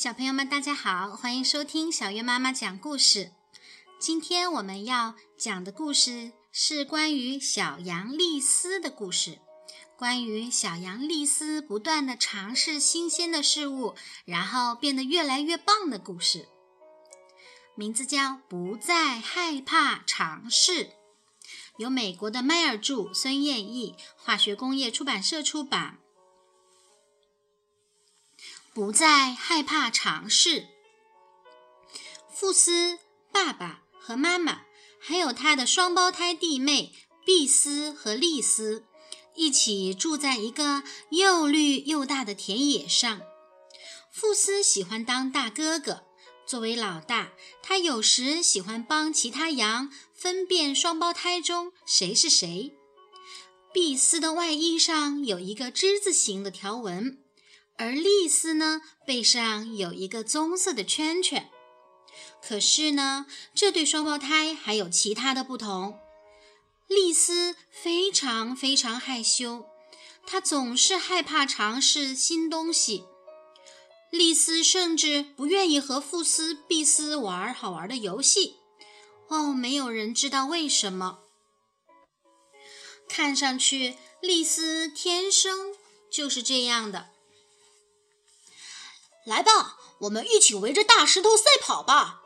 小朋友们，大家好，欢迎收听小月妈妈讲故事。今天我们要讲的故事是关于小羊丽丝的故事，关于小羊丽丝不断的尝试新鲜的事物，然后变得越来越棒的故事。名字叫《不再害怕尝试》，由美国的迈尔著，孙燕译，化学工业出版社出版。不再害怕尝试。富斯爸爸和妈妈，还有他的双胞胎弟妹碧斯和丽斯，一起住在一个又绿又大的田野上。富斯喜欢当大哥哥，作为老大，他有时喜欢帮其他羊分辨双胞胎中谁是谁。碧斯的外衣上有一个之字形的条纹。而丽丝呢，背上有一个棕色的圈圈。可是呢，这对双胞胎还有其他的不同。丽丝非常非常害羞，她总是害怕尝试新东西。丽丝甚至不愿意和富斯、碧斯玩好玩的游戏。哦，没有人知道为什么。看上去，丽丝天生就是这样的。来吧，我们一起围着大石头赛跑吧！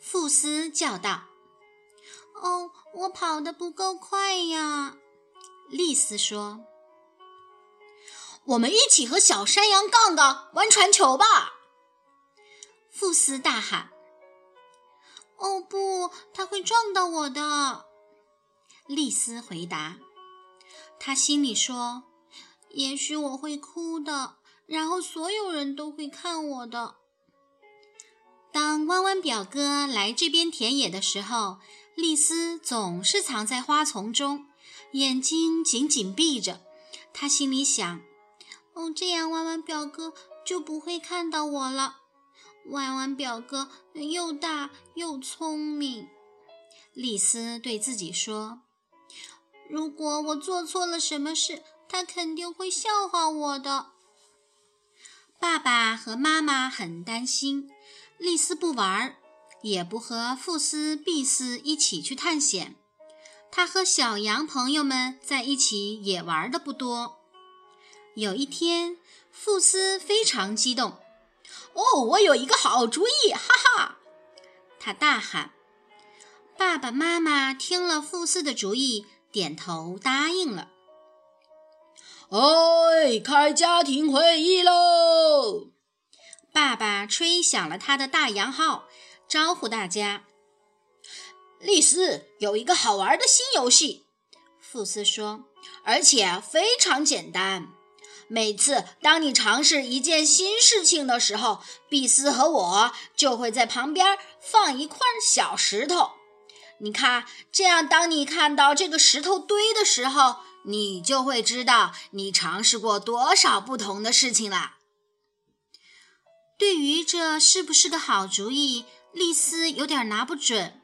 富斯叫道。“哦，我跑得不够快呀。”丽丝说。“我们一起和小山羊杠杠玩传球吧！”富斯大喊。“哦不，他会撞到我的。”丽丝回答。他心里说：“也许我会哭的。”然后所有人都会看我的。当弯弯表哥来这边田野的时候，丽丝总是藏在花丛中，眼睛紧紧闭着。她心里想：“哦，这样弯弯表哥就不会看到我了。”弯弯表哥又大又聪明，丽丝对自己说：“如果我做错了什么事，他肯定会笑话我的。”爸爸和妈妈很担心，丽丝不玩儿，也不和富斯、碧斯一起去探险。他和小羊朋友们在一起也玩的不多。有一天，富斯非常激动：“哦，我有一个好主意！”哈哈，他大喊。爸爸妈妈听了富斯的主意，点头答应了。哎，开家庭会议喽！爸爸吹响了他的大洋号，招呼大家。丽丝有一个好玩的新游戏，富斯说，而且非常简单。每次当你尝试一件新事情的时候，碧斯和我就会在旁边放一块小石头。你看，这样当你看到这个石头堆的时候。你就会知道你尝试过多少不同的事情啦。对于这是不是个好主意，丽丝有点拿不准。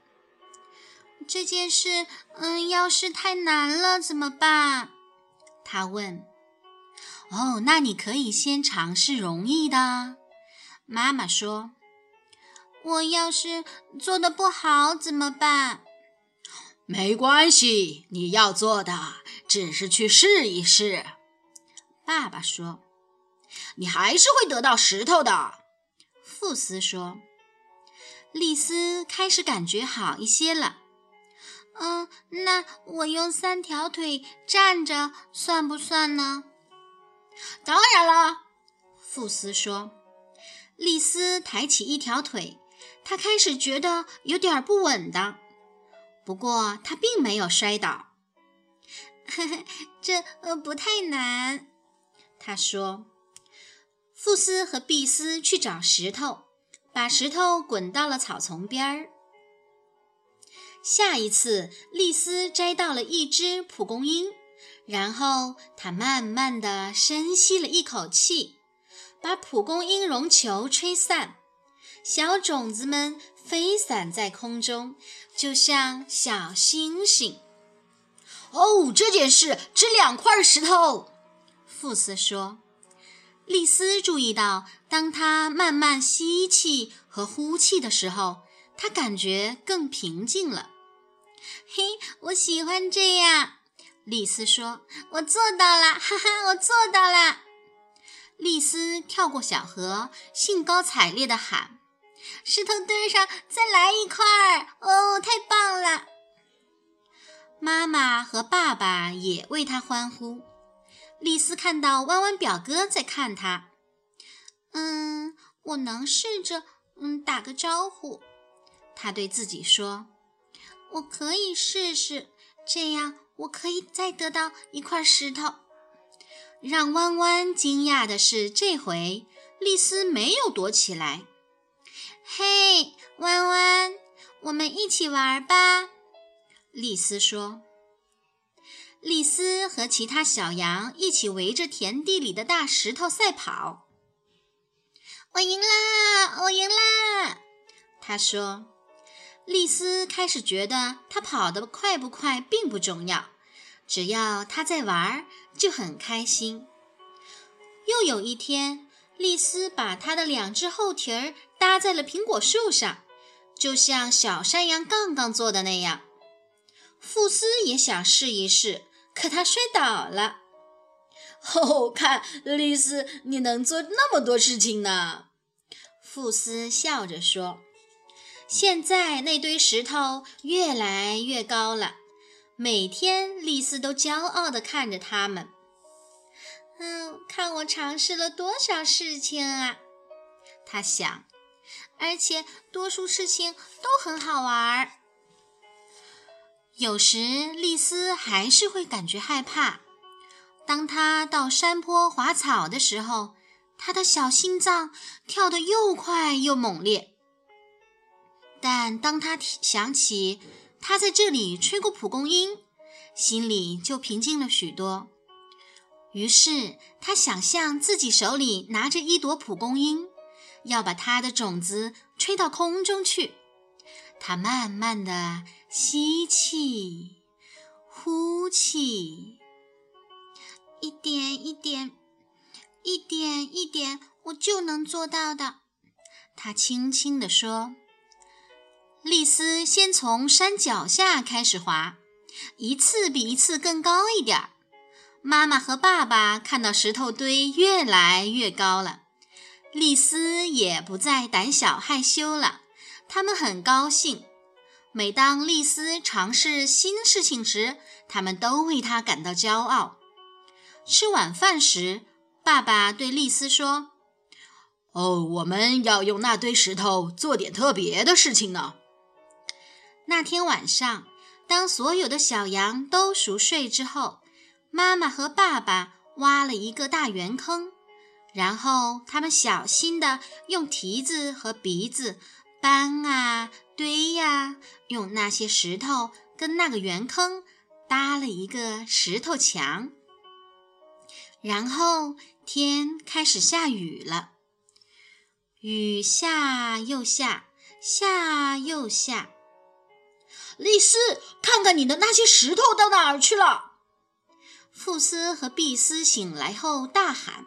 这件事，嗯，要是太难了怎么办？她问。哦，那你可以先尝试容易的。妈妈说。我要是做的不好怎么办？没关系，你要做的只是去试一试。爸爸说：“你还是会得到石头的。”富斯说。丽丝开始感觉好一些了。嗯，那我用三条腿站着算不算呢？当然了，富斯说。丽丝抬起一条腿，她开始觉得有点不稳当。不过她并没有摔倒，这呃不太难。他说：“富斯和碧斯去找石头，把石头滚到了草丛边儿。下一次，丽丝摘到了一只蒲公英，然后她慢慢地深吸了一口气，把蒲公英绒球吹散，小种子们飞散在空中。”就像小星星。哦，这件事值两块石头。富斯说：“丽丝注意到，当她慢慢吸气和呼气的时候，她感觉更平静了。嘿，我喜欢这样，丽丝说：“我做到了，哈哈，我做到了。”丽丝跳过小河，兴高采烈地喊：“石头堆上再来一块儿！哦，太棒了！”妈妈和爸爸也为他欢呼。丽丝看到弯弯表哥在看他，嗯，我能试着嗯打个招呼。她对自己说：“我可以试试，这样我可以再得到一块石头。”让弯弯惊讶的是，这回丽丝没有躲起来。嘿，弯弯，我们一起玩吧，丽丝说。丽丝和其他小羊一起围着田地里的大石头赛跑。我赢啦！我赢啦！她说。丽丝开始觉得她跑得快不快并不重要，只要她在玩，就很开心。又有一天，丽丝把她的两只后蹄儿搭在了苹果树上，就像小山羊杠杠做的那样。富斯也想试一试。可他摔倒了。哦，看，丽丝，你能做那么多事情呢？富斯笑着说：“现在那堆石头越来越高了，每天丽丝都骄傲地看着它们。嗯，看我尝试了多少事情啊！他想，而且多数事情都很好玩儿。”有时，丽丝还是会感觉害怕。当她到山坡滑草的时候，她的小心脏跳得又快又猛烈。但当她想起她在这里吹过蒲公英，心里就平静了许多。于是，她想象自己手里拿着一朵蒲公英，要把它的种子吹到空中去。她慢慢地吸气，呼气，一点一点，一点一点，我就能做到的。他轻轻地说。丽丝先从山脚下开始滑，一次比一次更高一点儿。妈妈和爸爸看到石头堆越来越高了，丽丝也不再胆小害羞了。他们很高兴。每当丽丝尝试新事情时，他们都为她感到骄傲。吃晚饭时，爸爸对丽丝说：“哦，我们要用那堆石头做点特别的事情呢。”那天晚上，当所有的小羊都熟睡之后，妈妈和爸爸挖了一个大圆坑，然后他们小心地用蹄子和鼻子。搬啊，堆呀，用那些石头跟那个圆坑搭了一个石头墙。然后天开始下雨了，雨下又下，下又下。丽丝，看看你的那些石头到哪儿去了？富斯和碧斯醒来后大喊。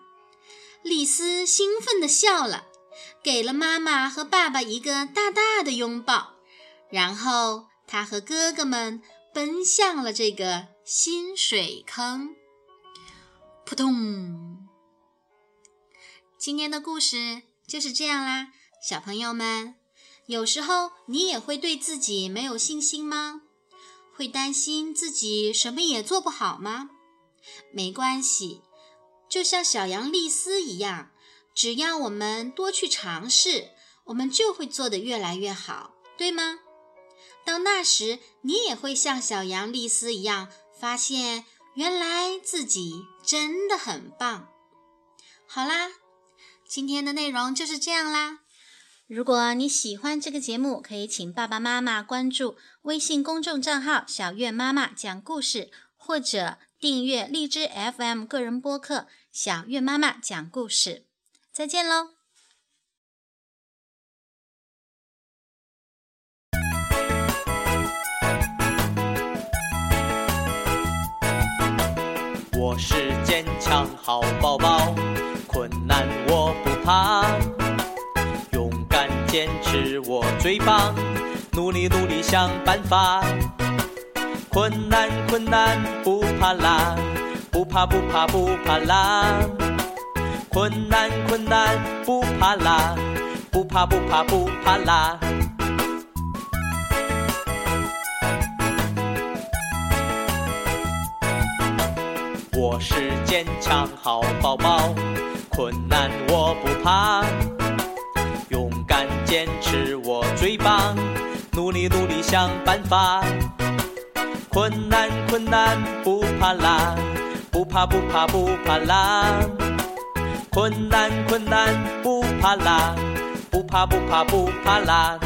丽丝兴奋地笑了。给了妈妈和爸爸一个大大的拥抱，然后他和哥哥们奔向了这个新水坑。扑通！今天的故事就是这样啦，小朋友们，有时候你也会对自己没有信心吗？会担心自己什么也做不好吗？没关系，就像小羊丽丝一样。只要我们多去尝试，我们就会做得越来越好，对吗？到那时，你也会像小羊丽丝一样，发现原来自己真的很棒。好啦，今天的内容就是这样啦。如果你喜欢这个节目，可以请爸爸妈妈关注微信公众账号“小月妈妈讲故事”，或者订阅荔枝 FM 个人播客“小月妈妈讲故事”。再见喽。我是坚强好宝宝困难我不怕勇敢坚持我最棒努力努力想办法。困难困难不怕啦不怕不怕不怕啦。困难困难不怕啦，不怕不怕不怕啦。我是坚强好宝宝，困难我不怕，勇敢坚持我最棒，努力努力想办法。困难困难不怕啦，不怕不怕不怕啦。困难困难不怕啦，不怕不怕不怕啦。